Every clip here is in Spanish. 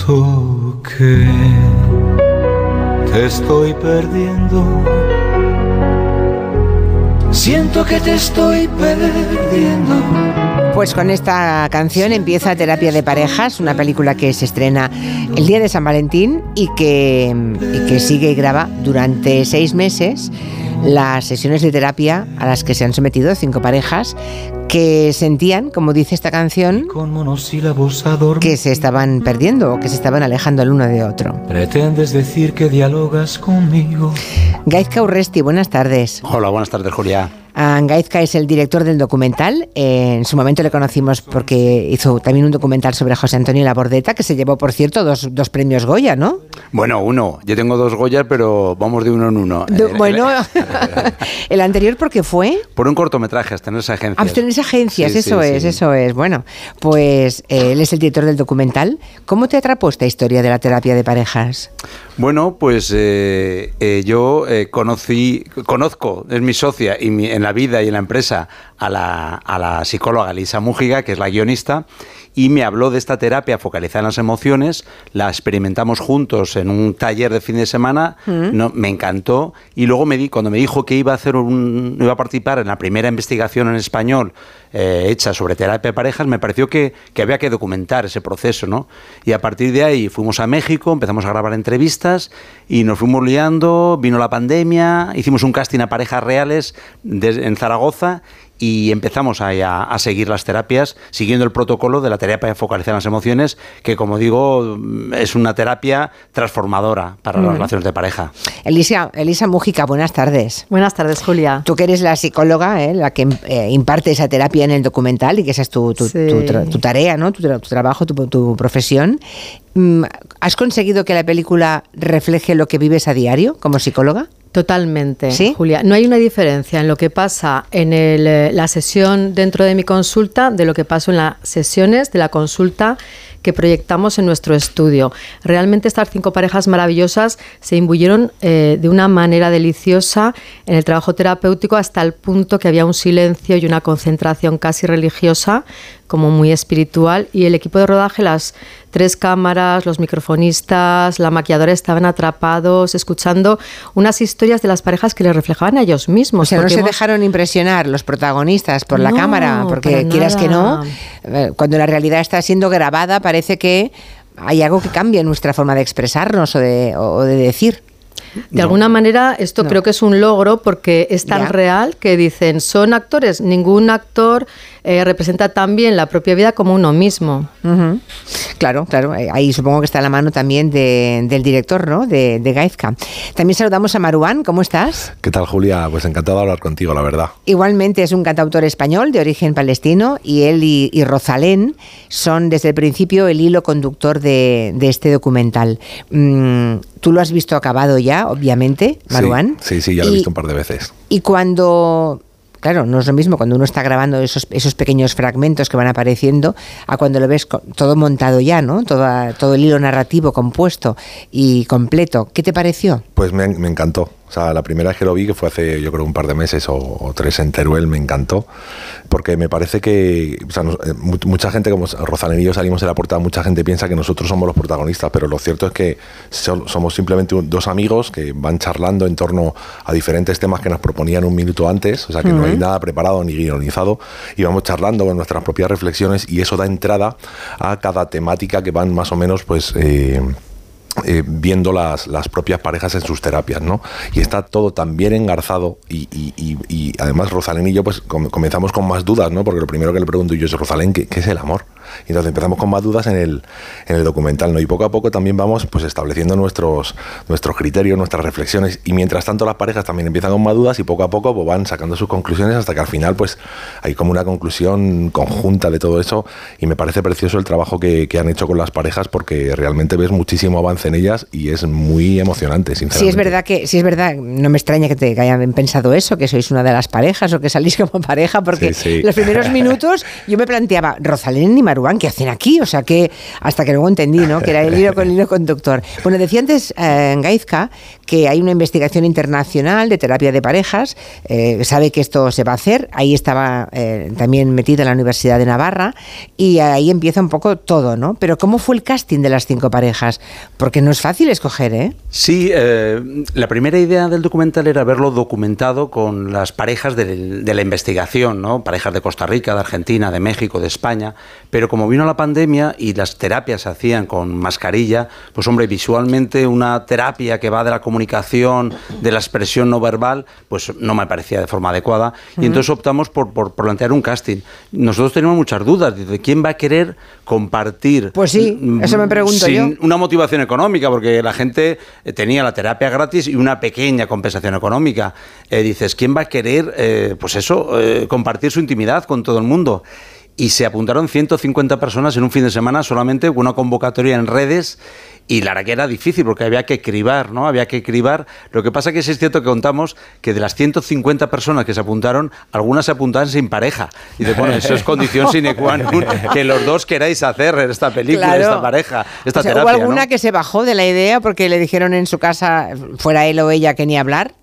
Siento que te estoy perdiendo. Siento que te estoy perdiendo. Pues con esta canción empieza Terapia de Parejas, una película que se estrena el día de San Valentín y que, y que sigue y graba durante seis meses las sesiones de terapia a las que se han sometido cinco parejas que sentían, como dice esta canción, Con monosílabos adorm- que se estaban perdiendo o que se estaban alejando el uno de otro. Pretendes decir que dialogas conmigo. Gaizka Urresti, buenas tardes. Hola, buenas tardes, Julia. Ah, Gaizka es el director del documental. Eh, en su momento le conocimos porque hizo también un documental sobre José Antonio Labordeta, que se llevó, por cierto, dos, dos premios Goya, ¿no? Bueno, uno. Yo tengo dos Goyas, pero vamos de uno en uno. Do- El- el- bueno, el anterior porque fue por un cortometraje, hasta en esa agencia. Abstenerse agencias, Sí, eso sí, es, sí. eso es. Bueno, pues eh, él es el director del documental. ¿Cómo te atrapó esta historia de la terapia de parejas? Bueno, pues eh, eh, yo eh, conocí, conozco, es mi socia y mi- en la vida y en la empresa a la, a la psicóloga Lisa Mújiga, que es la guionista, y me habló de esta terapia focalizada en las emociones, la experimentamos juntos en un taller de fin de semana, no, me encantó, y luego me di, cuando me dijo que iba a hacer un, iba a participar en la primera investigación en español eh, hecha sobre terapia de parejas, me pareció que, que había que documentar ese proceso, ¿no? Y a partir de ahí fuimos a México, empezamos a grabar entrevistas y nos fuimos liando, vino la pandemia, hicimos un casting a parejas reales des- en Zaragoza y empezamos a, a seguir las terapias, siguiendo el protocolo de la terapia focalizada en las emociones, que como digo, mm, es una terapia transformadora para las relaciones de pareja. Elisa, Elisa Mújica, buenas tardes. Buenas tardes, Julia. Tú que eres la psicóloga, ¿eh? la que eh, imparte esa terapia en el documental y que esa es tu, tu- Sí. tu tra- tu tarea, ¿no? tu, tra- tu trabajo, tu, tu profesión. Mm, ¿Has conseguido que la película refleje lo que vives a diario como psicóloga? Totalmente, ¿Sí? Julia. No hay una diferencia en lo que pasa en el, eh, la sesión dentro de mi consulta de lo que pasa en las sesiones de la consulta que proyectamos en nuestro estudio. Realmente estas cinco parejas maravillosas se imbuyeron eh, de una manera deliciosa en el trabajo terapéutico hasta el punto que había un silencio y una concentración casi religiosa, como muy espiritual, y el equipo de rodaje, las tres cámaras, los microfonistas, la maquilladora estaban atrapados escuchando unas historias de las parejas que les reflejaban a ellos mismos. O sea, no se hemos- dejaron impresionar los protagonistas por la No, cámara, porque quieras que no, eh, cuando la realidad está siendo grabada parece que hay algo que cambia en nuestra forma de expresarnos o de, o de decir. De alguna manera, esto No. creo que es un logro porque es tan Ya. real que dicen, son actores. Ningún actor eh, representa tan bien la propia vida como uno mismo. Claro, claro. eh, Ahí supongo que está la mano también de- del director, ¿no? De, de Gaizka. También saludamos a Maruán. ¿Cómo estás? ¿Qué tal, Julia? Pues encantado de hablar contigo, la verdad. Igualmente es un cantautor español de origen palestino y él y, y Rosalén son desde el principio el hilo conductor de, de este documental. Mm, Tú lo has visto acabado ya, obviamente, Maruán. Sí, sí, sí, ya lo he visto un par de veces. Y cuando, claro, no es lo mismo cuando uno está grabando esos, esos pequeños fragmentos que van apareciendo a cuando lo ves todo montado ya, ¿no? Todo, todo el hilo narrativo compuesto y completo. ¿Qué te pareció? Pues me, me encantó. O sea, la primera vez que lo vi, que fue hace yo creo un par de meses o, o tres en Teruel, me encantó. Porque me parece que o sea, nos- eh, mu- mucha gente, como Rosalén y yo salimos de la puerta, mucha gente piensa que nosotros somos los protagonistas, pero lo cierto es que so- somos simplemente un- dos amigos que van charlando en torno a diferentes temas que nos proponían un minuto antes. O sea, que no hay nada preparado ni guionizado. Y vamos charlando con nuestras propias reflexiones y eso da entrada a cada temática que van más o menos, pues... eh, eh, viendo las, las propias parejas en sus terapias, ¿no? Y está todo tan bien engarzado y, y- y- y además Rosalén y yo pues com- comenzamos con más dudas, ¿no? Porque lo primero que le pregunto yo es, Rosalén, ¿qué, qué es el amor? Y entonces empezamos con más dudas en el, en el documental, ¿no? Y poco a poco también vamos pues estableciendo nuestros, nuestros criterios, nuestras reflexiones y mientras tanto las parejas también empiezan con más dudas y poco a poco pues, van sacando sus conclusiones hasta que al final pues hay como una conclusión conjunta de todo eso y me parece precioso el trabajo que, que han hecho con las parejas porque realmente ves muchísimo avance en ellas y es muy emocionante, sinceramente. Si es verdad que, si es verdad, no me extraña que, te, que hayan pensado eso, que sois una de las parejas o que salís como pareja, porque Sí, sí. los primeros minutos yo me planteaba, Rosalén y Maruán ¿qué hacen aquí? O sea, que hasta que luego entendí, ¿no? Que era el hilo con el hilo conductor. Bueno, decía antes eh, Gaizka que hay una investigación internacional de terapia de parejas, eh, sabe que esto se va a hacer, ahí estaba eh, también metido en la Universidad de Navarra y ahí empieza un poco todo, ¿no? Pero ¿cómo fue el casting de las cinco parejas? Porque no es fácil escoger, ¿eh? Sí, la primera idea del documental era verlo documentado con las parejas de, de la investigación, ¿no? Parejas de Costa Rica, de Argentina, de México, de España, pero como vino la pandemia y las terapias se hacían con mascarilla, pues hombre, visualmente una terapia que va de la comunicación, de la expresión no verbal, pues no me parecía de forma adecuada. Y entonces optamos por, por, plantear un casting. Nosotros tenemos muchas dudas de quién va a querer compartir. Pues sí, mm, eso me pregunto sin Una motivación económica, porque la gente eh, tenía la terapia gratis y una pequeña compensación económica. Eh, dices, ¿quién va a querer, eh, pues eso, compartir su intimidad con todo el mundo? Y se apuntaron 150 personas en un fin de semana solamente con una convocatoria en redes y la verdad que era difícil porque había que cribar, ¿no? Había que cribar. Lo que pasa que es cierto que contamos que de las 150 personas que se apuntaron, algunas se apuntaban sin pareja. Y de bueno, eso es condición sine qua non que los dos queráis hacer esta película, esta pareja, esta terapia. ¿Hubo alguna que se bajó de la idea porque le dijeron en su casa, fuera él o ella, que ni hablar?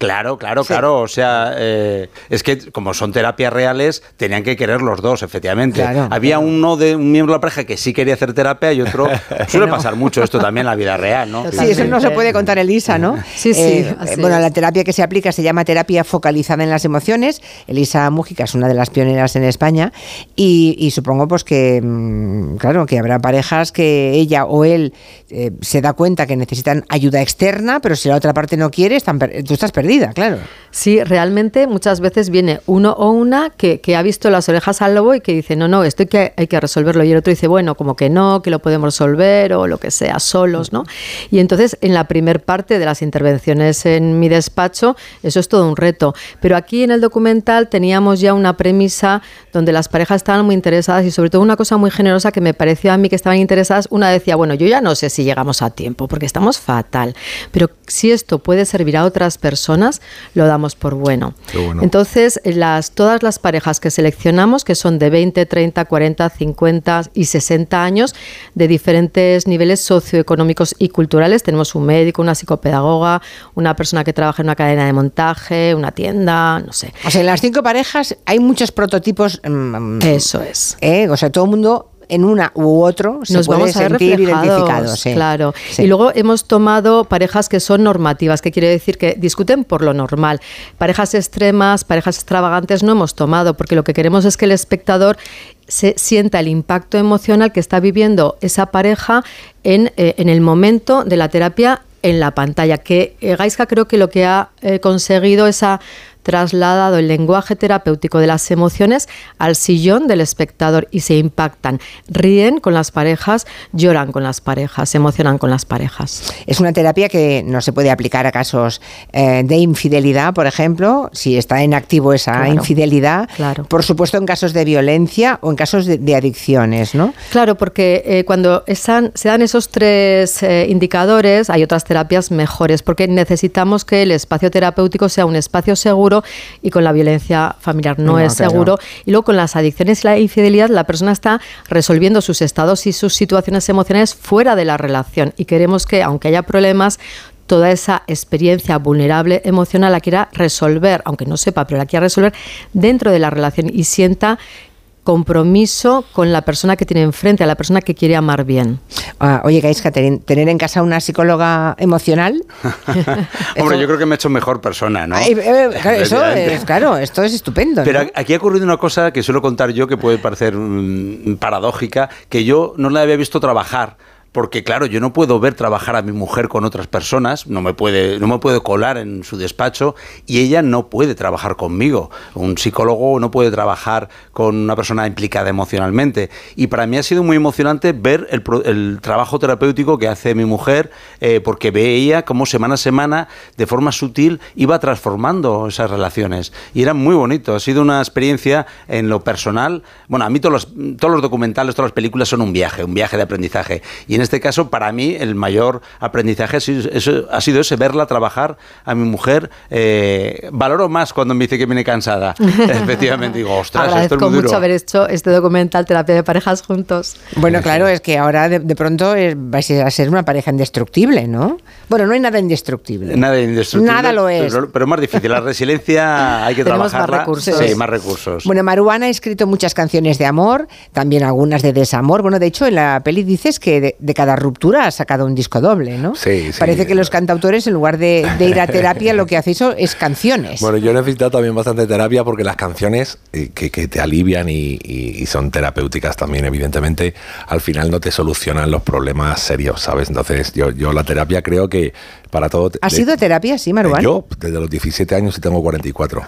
Claro, claro, claro. O sea, eh, es que como son terapias reales, tenían que querer los dos, efectivamente. Había uno de un miembro de la pareja que sí quería hacer terapia y otro. suele pasar mucho esto también en la vida real, ¿no? Sí, eso no se puede contar Elisa, ¿no? Sí, sí. Eh, bueno, la terapia que se aplica se llama terapia focalizada en las emociones. Elisa Mújica es una de las pioneras en España y, supongo pues que, mm, claro, que habrá parejas que ella o él eh, se da cuenta que necesitan ayuda externa, pero si la otra parte no quiere, están, tú estás perdido claro. Sí, realmente muchas veces viene uno o una que, ha visto las orejas al lobo y que dice, no, no, esto hay que, hay que resolverlo. Y el otro dice, bueno, como que no, que lo podemos resolver o lo que sea, solos, ¿no? Y entonces en la primer parte de las intervenciones en mi despacho, eso es todo un reto. Pero aquí en el documental teníamos ya una premisa donde las parejas estaban muy interesadas y sobre todo una cosa muy generosa que me pareció a mí que estaban interesadas. Una decía, bueno, yo ya no sé si llegamos a tiempo porque estamos fatal, pero si esto puede servir a otras personas, lo damos por bueno. Entonces, las, todas las parejas que seleccionamos, que son de 20, 30, 40, 50 y 60 años, de diferentes niveles socioeconómicos y culturales, tenemos un médico, una psicopedagoga, una persona que trabaja en una cadena de montaje, una tienda, no sé. O sea, en las cinco parejas hay muchos prototipos. Mm, Eso es. ¿eh? O sea, todo el mundo en una u otro se nos vamos a sentir identificados. Claro. Y luego hemos tomado parejas que son normativas, que quiere decir que discuten por lo normal. Parejas extremas, parejas extravagantes no hemos tomado, porque lo que queremos es que el espectador se sienta el impacto emocional que está viviendo esa pareja en, eh, en el momento de la terapia en la pantalla. Que eh, Gaiska creo que lo que ha eh, conseguido esa trasladado el lenguaje terapéutico de las emociones al sillón del espectador y se impactan. Ríen con las parejas, lloran con las parejas, se emocionan con las parejas. Es una terapia que no se puede aplicar a casos eh, de infidelidad, por ejemplo, si está en activo esa infidelidad. Claro. Por supuesto, en casos de violencia o en casos de, adicciones, ¿no? Claro, porque eh, cuando se dan esos tres eh, indicadores, hay otras terapias mejores, porque necesitamos que el espacio terapéutico sea un espacio seguro y con la violencia familiar no, es seguro. Y luego con las adicciones y la infidelidad, la persona está resolviendo sus estados y sus situaciones emocionales fuera de la relación. Y queremos que, aunque haya problemas, toda esa experiencia vulnerable emocional la quiera resolver, aunque no sepa, pero la quiera resolver dentro de la relación y sienta compromiso con la persona que tiene enfrente, a la persona que quiere amar bien. Ah, oye, Gaiska, tener en casa una psicóloga emocional. Hombre, yo creo que me ha hecho mejor persona, ¿no? Eh, claro, eso es, claro, esto es estupendo. Pero aquí ha ocurrido una cosa que suelo contar yo que puede parecer mm, paradójica, que yo no la había visto trabajar porque claro, yo no puedo ver trabajar a mi mujer con otras personas, no me puede, no me puede colar en su despacho y ella no puede trabajar conmigo. Un psicólogo no puede trabajar con una persona implicada emocionalmente. Y para mí ha sido muy emocionante ver el, trabajo terapéutico que hace mi mujer, eh, porque veía cómo semana a semana, de forma sutil, iba transformando esas relaciones. Y era muy bonito. Ha sido una experiencia en lo personal. Bueno, a mí todos los, todos los documentales, todas las películas son un viaje, un viaje de aprendizaje. En este caso, para mí, el mayor aprendizaje ha sido, eso, ha sido ese, verla trabajar a mi mujer. Eh, valoro más cuando me dice que viene cansada. Efectivamente, digo, ostras, Agradezco esto es muy duro. mucho haber hecho este documental Terapia de Parejas juntos. Bueno, claro, es que ahora de, de pronto es- vais a ser una pareja indestructible, ¿no? Bueno, no hay nada indestructible. Nada indestructible. Nada lo es. Pero, más difícil. La resiliencia hay que Tenemos más trabajarla. recursos. Sí, más recursos. Bueno, Maruana ha escrito muchas canciones de amor, también algunas de desamor. Bueno, de hecho, en la peli dices que de, de cada ruptura ha sacado un disco doble, ¿no? Sí, sí. Parece que los cantautores, en lugar de, de ir a terapia, lo que hacéis son- es canciones. Bueno, yo he necesitado también bastante terapia porque las canciones eh, que, que te alivian y, y- y son terapéuticas también, evidentemente, al final no te solucionan los problemas serios, ¿sabes? Entonces, yo, yo la terapia creo que para todo... ¿Has de- ido a terapia, sí, Maruán? Yo, desde los 17 años y tengo 44.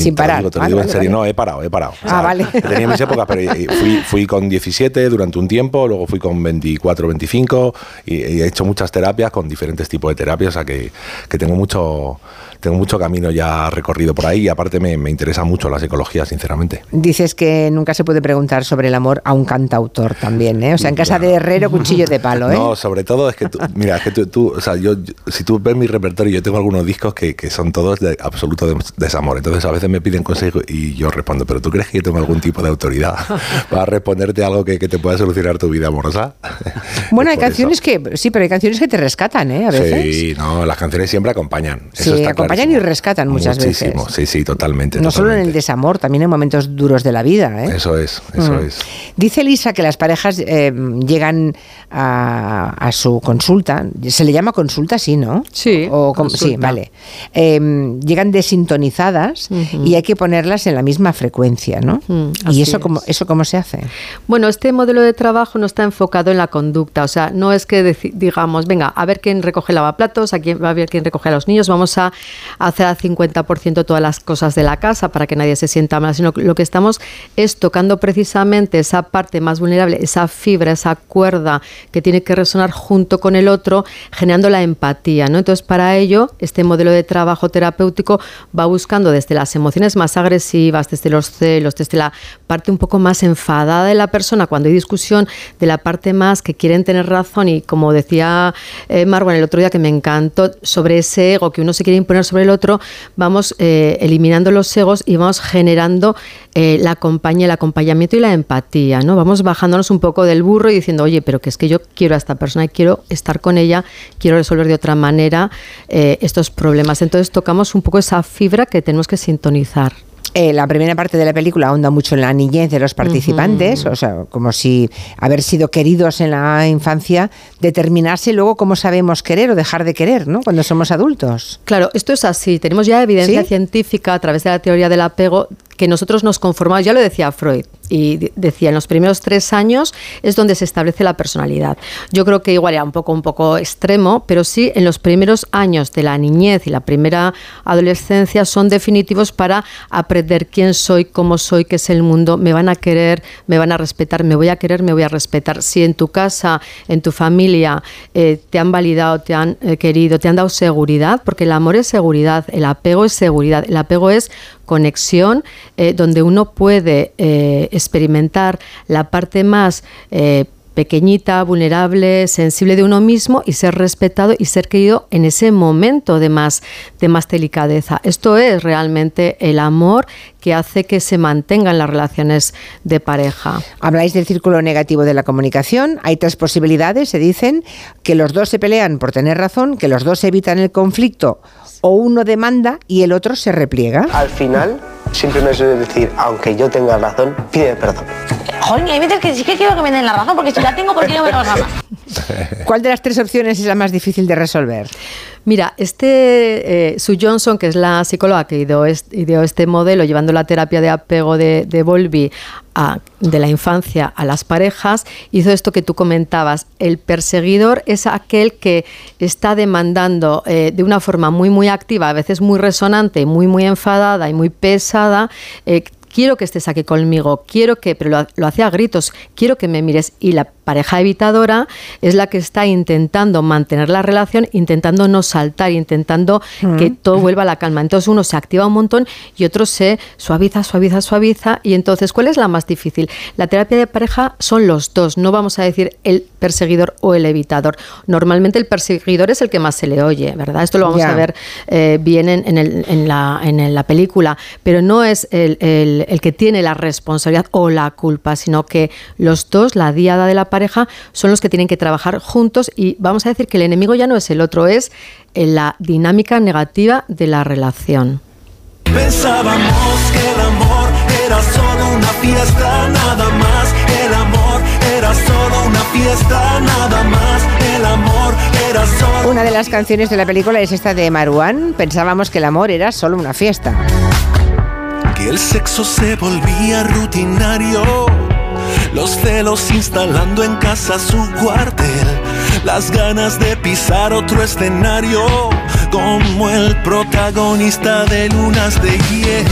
Sin te lo parar. digo, te lo Vale, digo en serio. vale. No, he parado, he parado. Ah, vale. Tenido mis épocas, pero eh, fui, fui con 17 durante un tiempo, luego fui con 24, 25 y, y he hecho muchas terapias con diferentes tipos de terapias, o sea que, que tengo mucho tengo mucho camino ya recorrido por ahí y aparte me, me interesa mucho la psicología, sinceramente. Dices que nunca se puede preguntar sobre el amor a un cantautor también, ¿eh? O sea, en casa de herrero, cuchillo de palo, ¿eh? No, sobre todo es que tú, mira, es que tú, tú, o sea, yo, yo- si tú ves mi repertorio, yo tengo algunos discos que, que son todos de absoluto des- desamor. Entonces a veces me piden consejos y yo respondo, pero ¿tú crees que yo tengo algún tipo de autoridad para responderte algo que, que te pueda solucionar tu vida amorosa? Bueno, hay canciones eso. que, sí, pero hay canciones que te rescatan, ¿eh? A veces. Sí, no, las canciones siempre acompañan. Sí, eso está acompañan y rescatan muchas Muchísimo, veces. Sí, sí, totalmente. No solo en el desamor, también en momentos duros de la vida, ¿eh? Eso es, eso Mm. es. Dice Lisa que las parejas eh, llegan a, a su consulta, se le llama consulta, sí, ¿no? Sí, O com- sí, consulta. vale. Eh, llegan desintonizadas y hay que ponerlas en la misma frecuencia, ¿no? Mm, ¿Y eso es. cómo, eso cómo se hace? Bueno, este modelo de trabajo no está enfocado en la conducta, o sea, no es que digamos, venga, a ver quién recoge lavaplatos, a quién va a ver quién recoge a los niños, vamos a hacer al 50% todas las cosas de la casa para que nadie se sienta mal, sino lo que estamos es tocando precisamente esa parte más vulnerable, esa fibra, esa cuerda que tiene que resonar junto con el otro, generando la empatía, ¿no? Entonces, para ello, este modelo de trabajo terapéutico va buscando desde las emociones más agresivas, desde los celos, desde la parte un poco más enfadada de la persona cuando hay discusión, de la parte más que quieren tener razón y como decía eh, Marwan el otro día que me encantó sobre ese ego que uno se quiere imponer sobre el otro, vamos eh, eliminando los egos y vamos generando eh, la compañía, el acompañamiento y la empatía, ¿no? Vamos bajándonos un poco del burro y diciendo, oye, pero que es que yo quiero a esta persona y quiero estar con ella, quiero resolver de otra manera eh, estos problemas. Entonces tocamos un poco esa fibra que tenemos que sintonizar. Eh, la primera parte de la película ahonda mucho en la niñez de los participantes, o sea, como si haber sido queridos en la infancia determinase luego cómo sabemos querer o dejar de querer, ¿no? Cuando somos adultos. Claro, esto es así. Tenemos ya evidencia ¿Sí? científica a través de la teoría del apego que nosotros nos conformamos, ya lo decía Freud, y de- decía, en los primeros tres años es donde se establece la personalidad. Yo creo que igual era un poco, un poco extremo, pero sí en los primeros años de la niñez y la primera adolescencia son definitivos para aprender quién soy, cómo soy, qué es el mundo, me van a querer, me van a respetar, me voy a querer, me voy a respetar. Si en tu casa, en tu familia, eh, te han validado, te han eh, querido, te han dado seguridad, porque el amor es seguridad, el apego es seguridad, el apego es conexión, eh, donde uno puede experimentar la parte más eh, pequeñita, vulnerable, sensible de uno mismo y ser respetado y ser querido en ese momento de más, de más delicadeza. Esto es realmente el amor que hace que se mantengan las relaciones de pareja. Habláis del círculo negativo de la comunicación. Hay tres posibilidades, se dicen, que los dos se pelean por tener razón, que los dos evitan el conflicto o uno demanda y el otro se repliega. Al final, siempre me suele decir, aunque yo tenga razón, pide perdón. Joder, hay veces que sí que quiero que me den la razón, porque si la tengo, ¿por qué no me la vas? ¿Cuál de las tres opciones es la más difícil de resolver? Mira, este eh, Sue Johnson, que es la psicóloga que ideó este, ideó este modelo, llevando la terapia de apego de, de Volvi a- de la infancia a las parejas, hizo esto que tú comentabas. El perseguidor es aquel que está demandando eh, de una forma muy, muy activa, a veces muy resonante, muy, muy enfadada y muy pesada, eh, quiero que estés aquí conmigo, quiero que, pero lo, lo hace a gritos, quiero que me mires. Y la pareja evitadora es la que está intentando mantener la relación, intentando no saltar, intentando que todo vuelva a la calma. Entonces uno se activa un montón y otro se suaviza, suaviza, suaviza. Y entonces, ¿cuál es la más difícil? La terapia de pareja son los dos, no vamos a decir el perseguidor o el evitador. Normalmente el perseguidor es el que más se le oye, ¿verdad? Esto lo vamos a ver eh, bien en, en el- en la, en la película, pero no es el, el- el que tiene la responsabilidad o la culpa, sino que los dos, la diada de la pareja, son los que tienen que trabajar juntos y vamos a decir que el enemigo ya no es el otro, es eh, la dinámica negativa de la relación. Pensábamos que el amor era solo una fiesta, nada más. El amor era solo una fiesta, nada más. El amor era solo. Una de las canciones de la película es esta de Maruán. Pensábamos que el amor era solo una fiesta. Que el sexo se volvía rutinario. Los celos instalando en casa su cuartel. Las ganas de pisar otro escenario. Como el protagonista de Lunas de Hiel.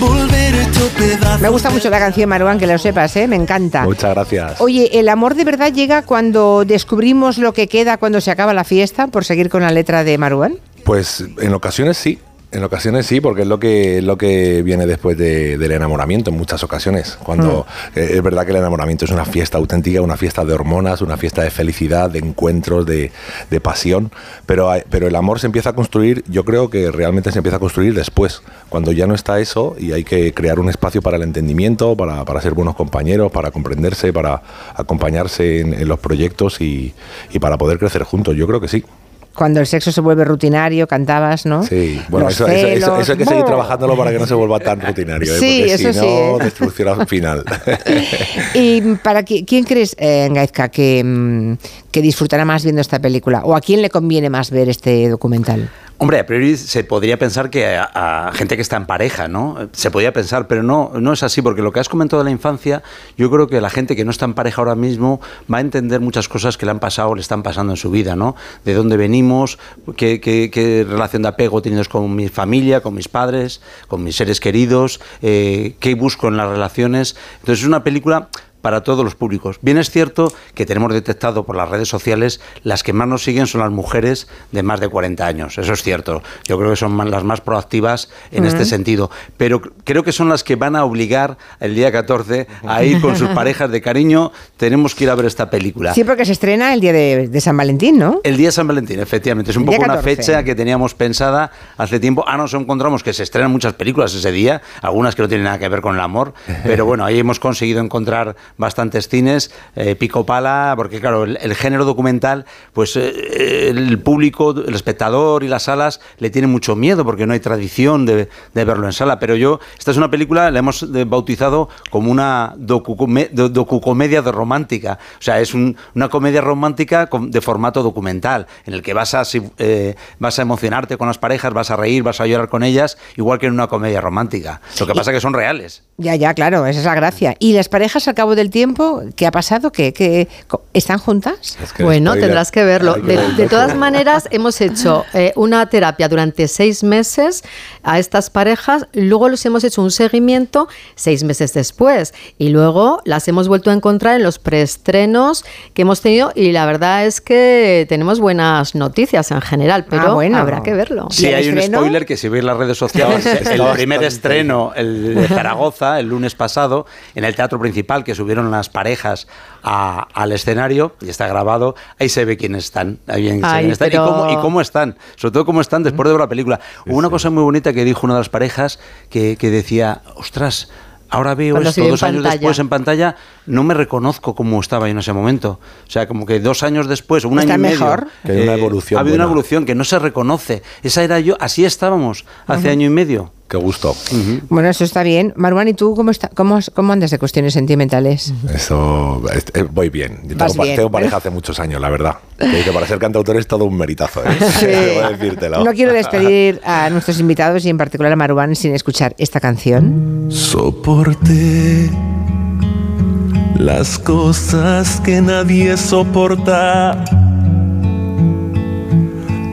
Volver hecho pedazos. Me gusta mucho la canción Maruán, que lo sepas, ¿eh? Me encanta. Muchas gracias. Oye, ¿el amor de verdad llega cuando descubrimos lo que queda cuando se acaba la fiesta, por seguir con la letra de Maruán? Pues en ocasiones sí. En ocasiones sí, porque es lo que, es lo que viene después de- del enamoramiento en muchas ocasiones. Cuando eh, es verdad que el enamoramiento es una fiesta auténtica, una fiesta de hormonas, una fiesta de felicidad, de encuentros, de, de pasión. Pero, hay- pero el amor se empieza a construir, yo creo que realmente se empieza a construir después, cuando ya no está eso y hay que crear un espacio para el entendimiento, para, para ser buenos compañeros, para comprenderse, para acompañarse en, en los proyectos y, y para poder crecer juntos. Yo creo que sí. Cuando el sexo se vuelve rutinario, cantabas, ¿no? Sí, bueno, eso, eso- eso- celos. eso hay que seguir trabajándolo para que no se vuelva tan rutinario, ¿eh? Sí, porque eso si sí, no, ¿eh? destrucción al final. ¿Y para qui- quién crees, eh, Gaizka, que, mm, que disfrutará más viendo esta película? ¿O a quién le conviene más ver este documental? Hombre, a priori se podría pensar que a, gente que está en pareja, ¿no? Se podría pensar, pero no, no es así, porque lo que has comentado de la infancia, yo creo que la gente que no está en pareja ahora mismo va a entender muchas cosas que le han pasado o le están pasando en su vida, ¿no? De dónde venimos, qué, qué- qué relación de apego tenidos con mi familia, con mis padres, con mis seres queridos, eh, qué busco en las relaciones. Entonces es una película para todos los públicos. Bien es cierto que tenemos detectado por las redes sociales las que más nos siguen son las mujeres de más de 40 años. Eso es cierto. Yo creo que son más- las más proactivas en este sentido. Pero cr- creo que son las que van a obligar el día 14 a ir con sus parejas de cariño. Tenemos que ir a ver esta película. Sí, porque se estrena el día de, de San Valentín, ¿no? El día de San Valentín, efectivamente. Es un El poco una 14. fecha que teníamos pensada hace tiempo. Ah, nos encontramos que se estrenan muchas películas ese día, algunas que no tienen nada que ver con el amor, pero bueno, ahí hemos conseguido encontrar bastantes cines, eh, pico pala, porque claro, el, el género documental, pues eh, el público, el espectador y las salas le tienen mucho miedo porque no hay tradición de, de verlo en sala. Pero yo, esta es una película, la hemos eh, bautizado como una docucome- do- docucomedia de romántica. O sea, es un- una comedia romántica de formato documental, en el que vas a, eh, vas a emocionarte con las parejas, vas a reír, vas a llorar con ellas, igual que en una comedia romántica. Lo que pasa es que son reales. Ya, ya, claro, esa es la gracia. ¿Y las parejas al cabo del tiempo, qué ha pasado? ¿Qué, qué- ¿Están juntas? Es que Bueno, tendrás que verlo. De, de todas maneras, hemos hecho eh, una terapia durante seis meses a estas parejas, luego los hemos hecho un seguimiento seis meses después y luego las hemos vuelto a encontrar en los preestrenos que hemos tenido y la verdad es que tenemos buenas noticias en general, pero Ah, bueno. habrá que verlo. ¿Y Sí, hay un estreno? spoiler que si veis las redes sociales, el primer estreno, el de Zaragoza, el lunes pasado, en el teatro principal, que subieron las parejas a- al escenario, y está grabado, ahí se ve quiénes están, ahí Ay, están, pero- y, cómo, y cómo están, sobre todo cómo están después de ver la película. Hubo una cosa muy bonita que dijo una de las parejas que, que decía, ostras, ahora veo Cuando esto dos años pantalla. después en pantalla, no me reconozco cómo estaba yo en ese momento. O sea, como que dos años después, un ¿Está año y medio? Que hay una eh, evolución ha habido una evolución que no se reconoce. Esa era yo, así estábamos hace año y medio. Qué gusto. Bueno, eso está bien. Maruán, ¿y tú cómo, está, cómo, cómo andas de cuestiones sentimentales? Eso es- eh, voy bien. Yo tengo, pa- bien. tengo pareja hace muchos años, la verdad. Que, para ser cantautor es todo un meritazo, ¿eh? Decírtelo. No quiero despedir a nuestros invitados y en particular a Maruán sin escuchar esta canción. Soporté las cosas que nadie soporta.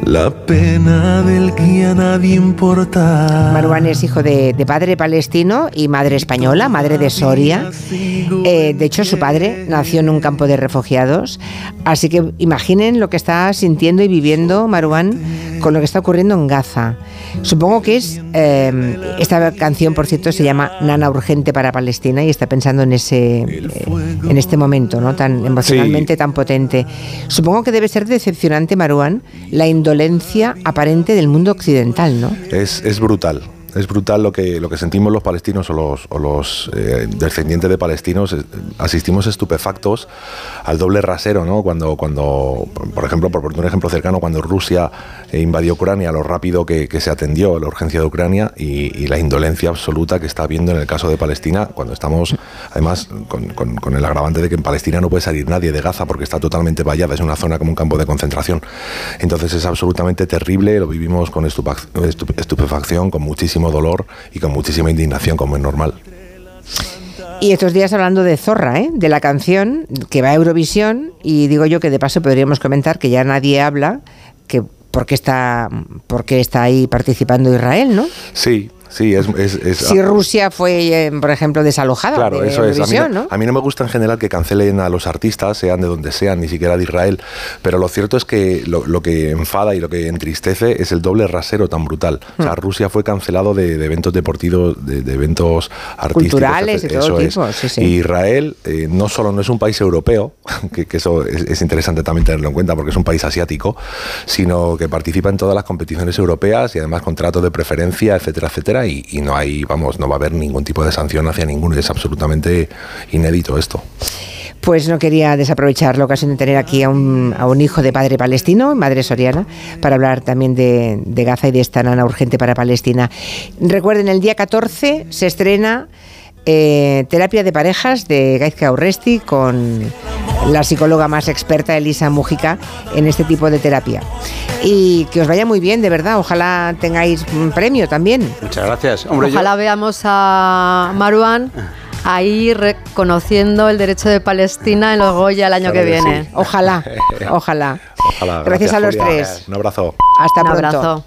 La pena del que a nadie importa. Marwan es hijo de, de padre palestino y madre española, madre de Soria. Eh, de hecho, su padre nació en un campo de refugiados. Así que imaginen lo que está sintiendo y viviendo Marwan con lo que está ocurriendo en Gaza. Supongo que es. eh, esta canción, por cierto, se llama Nana Urgente para Palestina y está pensando en ese. eh, en este momento, ¿no? Tan emocionalmente tan potente. Supongo que debe ser decepcionante, Marwan, la indolencia aparente del mundo occidental, ¿no? Es, es brutal. Es brutal lo que, lo que sentimos los palestinos o los, o los eh, descendientes de palestinos. eh, Asistimos estupefactos al doble rasero, ¿no? Cuando, cuando por ejemplo, por poner un ejemplo cercano, cuando Rusia invadió Ucrania, lo rápido que, que se atendió la urgencia de Ucrania y, y la indolencia absoluta que está habiendo en el caso de Palestina, cuando estamos, además, con, el agravante de que en Palestina no puede salir nadie de Gaza porque está totalmente vallada, es una zona como un campo de concentración. Entonces es absolutamente terrible, lo vivimos con estupefacción, con muchísimo dolor y con muchísima indignación, como es normal. Y estos días hablando de Zorra, ¿eh? de la canción que va a Eurovisión, y digo yo que de paso podríamos comentar que ya nadie habla, que porque está, porque está ahí participando Israel, ¿no? Sí, sí, es... es- es- Si Rusia fue, eh, por ejemplo, desalojada Claro, de eso es. A mí, no, ¿no? a mí no me gusta en general que cancelen a los artistas, sean de donde sean, ni siquiera de Israel. Pero lo cierto es que lo, lo que enfada y lo que entristece es el doble rasero tan brutal. O Hmm. sea, Rusia fue cancelado de, de eventos deportivos, de, de eventos artísticos. Culturales y todo Eso tipo, sí, Israel eh, no solo no es un país europeo, que, que eso es, es interesante también tenerlo en cuenta porque es un país asiático, sino que participa en todas las competiciones europeas y además contratos de preferencia, etcétera, etcétera. Y, no hay, vamos, no va a haber ningún tipo de sanción hacia ninguno. Es absolutamente inédito esto. Pues no quería desaprovechar la ocasión de tener aquí a un, a un hijo de padre palestino, madre soriana, para hablar también de, Gaza y de esta nana urgente para Palestina. Recuerden, el día 14 se estrena eh, Terapia de Parejas de Gaizka Aurresti con la psicóloga más experta, Elisa Mújica, en este tipo de terapia. Y que os vaya muy bien, de verdad. Ojalá tengáis un premio también. Muchas gracias. Hombre, yo- Ojalá veamos a Maruán ahí reconociendo el derecho de Palestina en los Goya el año Claro que que viene. sí. Ojalá, ojalá. Ojalá. Gracias a los Julia. tres. Un abrazo. Hasta Un pronto. abrazo.